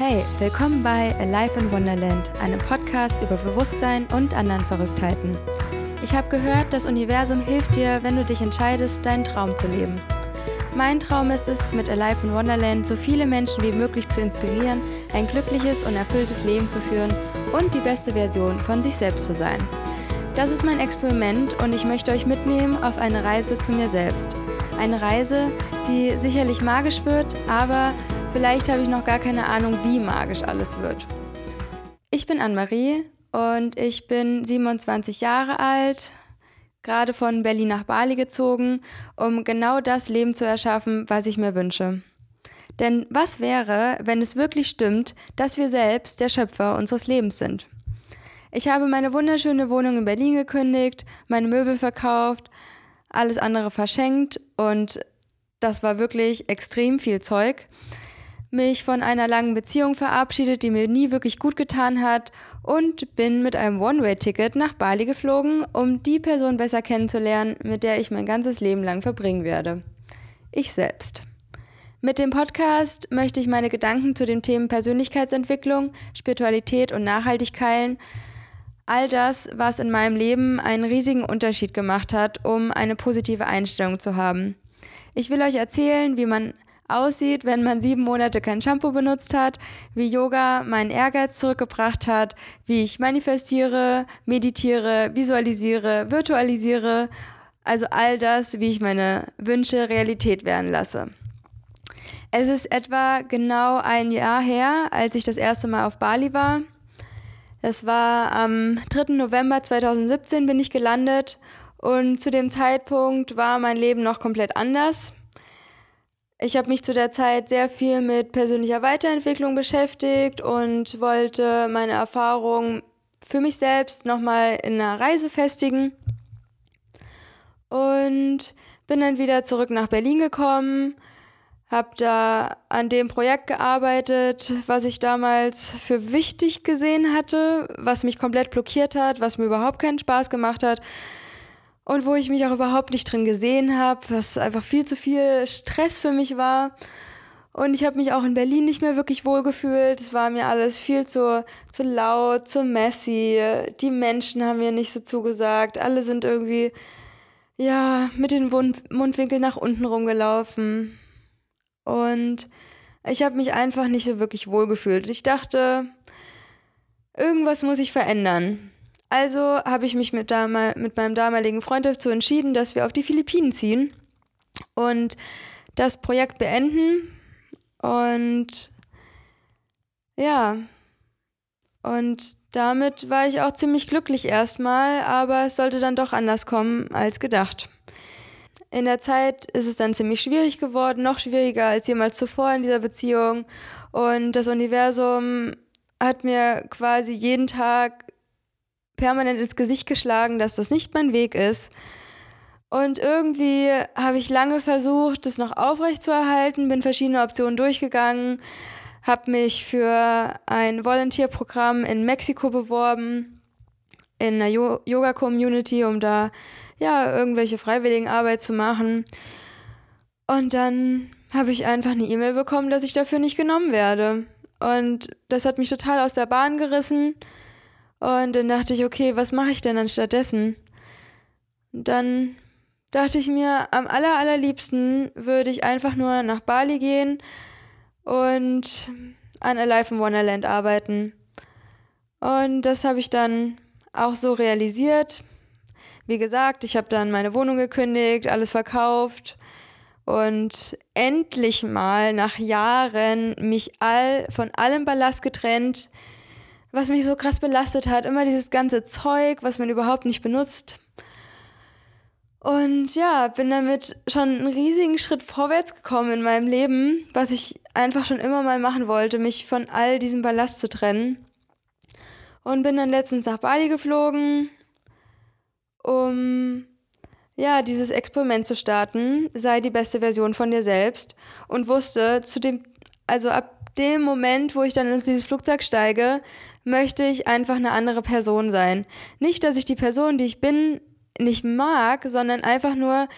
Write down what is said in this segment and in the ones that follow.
Hey, willkommen bei Alive in Wonderland, einem Podcast über Bewusstsein und anderen Verrücktheiten. Ich habe gehört, das Universum hilft dir, wenn du dich entscheidest, deinen Traum zu leben. Mein Traum ist es, mit Alive in Wonderland so viele Menschen wie möglich zu inspirieren, ein glückliches und erfülltes Leben zu führen und die beste Version von sich selbst zu sein. Das ist mein Experiment und ich möchte euch mitnehmen auf eine Reise zu mir selbst. Eine Reise, die sicherlich magisch wird, aber vielleicht habe ich noch gar keine Ahnung, wie magisch alles wird. Ich bin Anne-Marie und ich bin 27 Jahre alt, gerade von Berlin nach Bali gezogen, um genau das Leben zu erschaffen, was ich mir wünsche. Denn was wäre, wenn es wirklich stimmt, dass wir selbst der Schöpfer unseres Lebens sind? Ich habe meine wunderschöne Wohnung in Berlin gekündigt, meine Möbel verkauft, alles andere verschenkt und das war wirklich extrem viel Zeug. Mich von einer langen Beziehung verabschiedet, die mir nie wirklich gut getan hat und bin mit einem One-Way-Ticket nach Bali geflogen, um die Person besser kennenzulernen, mit der ich mein ganzes Leben lang verbringen werde. Ich selbst. Mit dem Podcast möchte ich meine Gedanken zu den Themen Persönlichkeitsentwicklung, Spiritualität und Nachhaltigkeit all das, was in meinem Leben einen riesigen Unterschied gemacht hat, um eine positive Einstellung zu haben. Ich will euch erzählen, wie man aussieht, wenn man sieben Monate kein Shampoo benutzt hat, wie Yoga meinen Ehrgeiz zurückgebracht hat, wie ich manifestiere, meditiere, visualisiere, virtualisiere, also all das, wie ich meine Wünsche Realität werden lasse. Es ist etwa genau ein Jahr her, als ich das erste Mal auf Bali war. Es war am 3. November 2017 bin ich gelandet und zu dem Zeitpunkt war mein Leben noch komplett anders. Ich habe mich zu der Zeit sehr viel mit persönlicher Weiterentwicklung beschäftigt und wollte meine Erfahrungen für mich selbst nochmal in einer Reise festigen. Und bin dann wieder zurück nach Berlin gekommen, habe da an dem Projekt gearbeitet, was ich damals für wichtig gesehen hatte, was mich komplett blockiert hat, was mir überhaupt keinen Spaß gemacht hat und wo ich mich auch überhaupt nicht drin gesehen habe, was einfach viel zu viel Stress für mich war. Und ich habe mich auch in Berlin nicht mehr wirklich wohl gefühlt. Es war mir alles viel zu, zu laut, zu messy. Die Menschen haben mir nicht so zugesagt. Alle sind irgendwie, ja, mit den Mundwinkeln nach unten rumgelaufen. Und ich habe mich einfach nicht so wirklich wohl gefühlt. Ich dachte, irgendwas muss ich verändern. Also habe ich mich mit, mit meinem damaligen Freund dazu entschieden, dass wir auf die Philippinen ziehen und das Projekt beenden. Und ja, und damit war ich auch ziemlich glücklich erstmal, aber es sollte dann doch anders kommen als gedacht. In der Zeit ist es dann ziemlich schwierig geworden, noch schwieriger als jemals zuvor in dieser Beziehung. Und das Universum hat mir quasi jeden Tag permanent ins Gesicht geschlagen, dass das nicht mein Weg ist. Und irgendwie habe ich lange versucht, das noch aufrecht zu erhalten, bin verschiedene Optionen durchgegangen, habe mich für ein Volunteer-Programm in Mexiko beworben, in einer Yoga-Community, um da ja, irgendwelche Freiwilligenarbeit zu machen. Und dann habe ich einfach eine E-Mail bekommen, dass ich dafür nicht genommen werde. Und das hat mich total aus der Bahn gerissen. Und dann dachte ich, okay, was mache ich denn dann stattdessen? Dann dachte ich mir, am aller, allerliebsten würde ich einfach nur nach Bali gehen und an Alive in Wonderland arbeiten. Und das habe ich dann auch so realisiert wie gesagt, ich habe dann meine Wohnung gekündigt, alles verkauft und endlich mal nach Jahren mich all von allem Ballast getrennt, was mich so krass belastet hat, immer dieses ganze Zeug, was man überhaupt nicht benutzt. Und ja, bin damit schon einen riesigen Schritt vorwärts gekommen in meinem Leben, was ich einfach schon immer mal machen wollte, mich von all diesem Ballast zu trennen. Und bin dann letztens nach Bali geflogen, um ja, dieses Experiment zu starten, sei die beste Version von dir selbst und wusste zu dem, also ab dem Moment, wo ich dann in dieses Flugzeug steige, möchte ich einfach eine andere Person sein. Nicht, dass ich die Person, die ich bin, nicht mag, sondern einfach nur,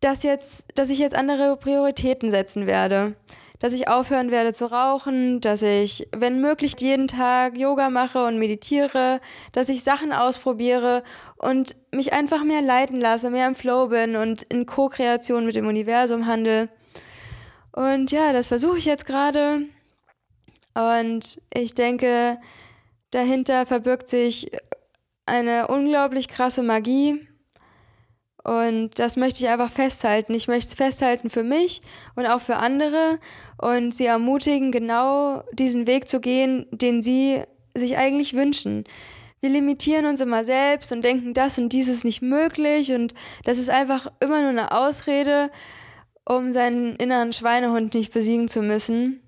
dass jetzt, dass ich jetzt andere Prioritäten setzen werde. dass ich aufhören werde zu rauchen, dass ich, wenn möglich, jeden Tag Yoga mache und meditiere, dass ich Sachen ausprobiere und mich einfach mehr leiten lasse, mehr im Flow bin und in Co-Kreation mit dem Universum handle. Und ja, das versuche ich jetzt gerade. Und ich denke, dahinter verbirgt sich eine unglaublich krasse Magie. Und das möchte ich einfach festhalten. Ich möchte es festhalten für mich und auch für andere und sie ermutigen, genau diesen Weg zu gehen, den sie sich eigentlich wünschen. Wir limitieren uns immer selbst und denken, das und dies ist nicht möglich und das ist einfach immer nur eine Ausrede, um seinen inneren Schweinehund nicht besiegen zu müssen.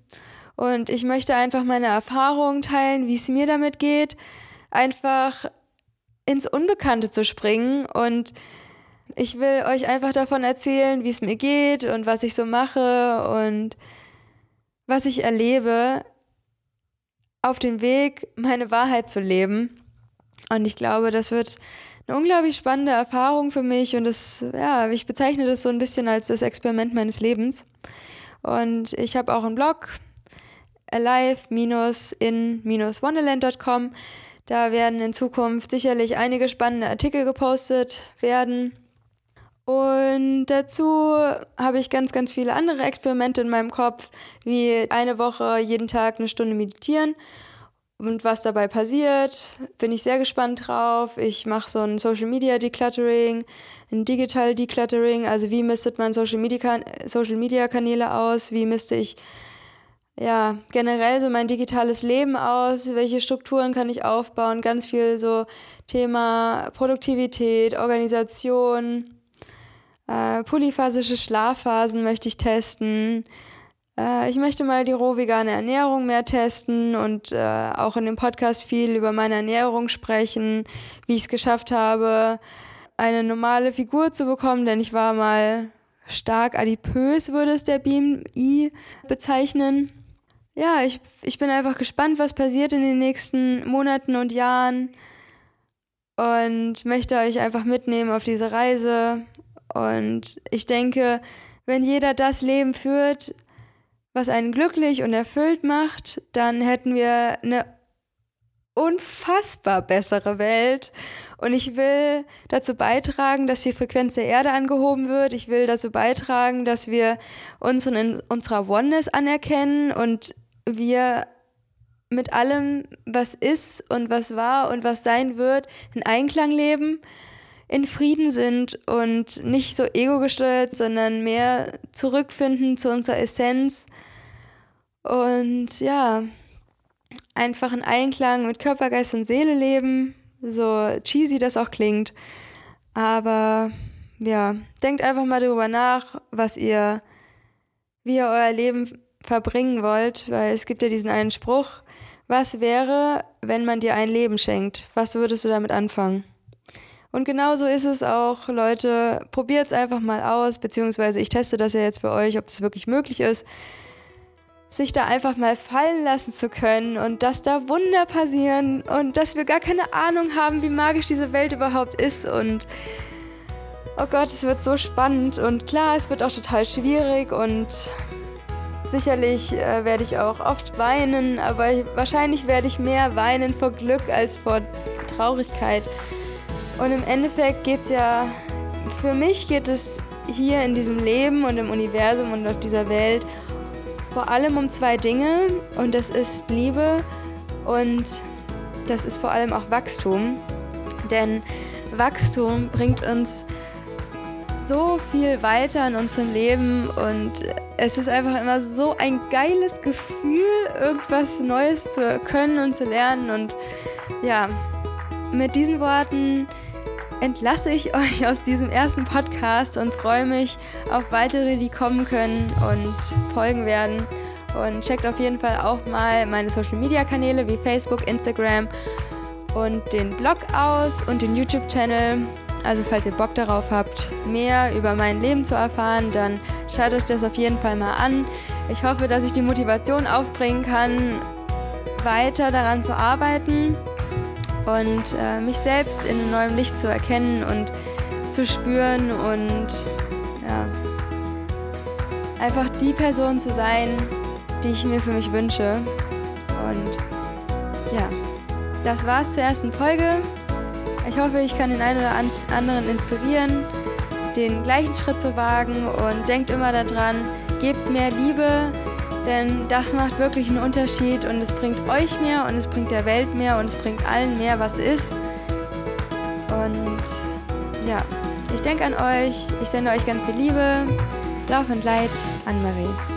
Und ich möchte einfach meine Erfahrungen teilen, wie es mir damit geht, einfach ins Unbekannte zu springen und ich will euch einfach davon erzählen, wie es mir geht und was ich so mache und was ich erlebe auf dem Weg, meine Wahrheit zu leben. Und ich glaube, das wird eine unglaublich spannende Erfahrung für mich und das, ja, ich bezeichne das so ein bisschen als das Experiment meines Lebens. Und ich habe auch einen Blog, alive-in-wonderland.com. Da werden in Zukunft sicherlich einige spannende Artikel gepostet werden. Und dazu habe ich ganz, ganz viele andere Experimente in meinem Kopf, wie eine Woche jeden Tag eine Stunde meditieren. Und was dabei passiert, bin ich sehr gespannt drauf. Ich mache so ein Social Media Decluttering, ein Digital Decluttering. Also wie mistet man Social Media, Social Media Kanäle aus? Wie misste ich ja, generell so mein digitales Leben aus, welche Strukturen kann ich aufbauen, ganz viel so Thema Produktivität, Organisation, äh, polyphasische Schlafphasen möchte ich testen. Äh, ich möchte mal die roh vegane Ernährung mehr testen und äh, auch in dem Podcast viel über meine Ernährung sprechen, wie ich es geschafft habe, eine normale Figur zu bekommen, denn ich war mal stark adipös, würde es der BMI bezeichnen ja, ich, ich bin einfach gespannt, was passiert in den nächsten Monaten und Jahren und möchte euch einfach mitnehmen auf diese Reise. Und ich denke, wenn jeder das Leben führt, was einen glücklich und erfüllt macht, dann hätten wir eine unfassbar bessere Welt. Und ich will dazu beitragen, dass die Frequenz der Erde angehoben wird. Ich will dazu beitragen, dass wir uns in unserer Oneness anerkennen und wir mit allem, was ist und was war und was sein wird, in Einklang leben, in Frieden sind und nicht so ego-gesteuert, sondern mehr zurückfinden zu unserer Essenz und ja, einfach in Einklang mit Körper, Geist und Seele leben, so cheesy das auch klingt. Aber ja, denkt einfach mal darüber nach, was ihr, wie ihr euer Leben verbringen wollt, weil es gibt ja diesen einen Spruch, was wäre, wenn man dir ein Leben schenkt? Was würdest du damit anfangen? Und genauso ist es auch, Leute, probiert es einfach mal aus, beziehungsweise ich teste das ja jetzt für euch, ob das wirklich möglich ist, sich da einfach mal fallen lassen zu können und dass da Wunder passieren und dass wir gar keine Ahnung haben, wie magisch diese Welt überhaupt ist und oh Gott, es wird so spannend und klar, es wird auch total schwierig und Sicherlich äh, werde ich auch oft weinen, aber ich, wahrscheinlich werde ich mehr weinen vor Glück als vor Traurigkeit. Und im Endeffekt geht es ja, für mich geht es hier in diesem Leben und im Universum und auf dieser Welt vor allem um zwei Dinge und das ist Liebe und das ist vor allem auch Wachstum. Denn Wachstum bringt uns so viel weiter in unserem Leben und es ist einfach immer so ein geiles Gefühl, irgendwas Neues zu können und zu lernen. Und ja, mit diesen Worten entlasse ich euch aus diesem ersten Podcast und freue mich auf weitere, die kommen können und folgen werden. Und checkt auf jeden Fall auch mal meine Social Media Kanäle wie Facebook, Instagram und den Blog aus und den YouTube-Channel. Also falls ihr Bock darauf habt, mehr über mein Leben zu erfahren, dann schaut euch das auf jeden Fall mal an. Ich hoffe, dass ich die Motivation aufbringen kann, weiter daran zu arbeiten und äh, mich selbst in neuem Licht zu erkennen und zu spüren und ja, einfach die Person zu sein, die ich mir für mich wünsche. Und ja, das war's zur ersten Folge. Ich hoffe, ich kann den einen oder anderen inspirieren, den gleichen Schritt zu wagen und denkt immer daran, gebt mehr Liebe, denn das macht wirklich einen Unterschied und es bringt euch mehr und es bringt der Welt mehr und es bringt allen mehr, was ist. Und ja, ich denke an euch, ich sende euch ganz viel Liebe. Lauf und Leid, Anne-Marie.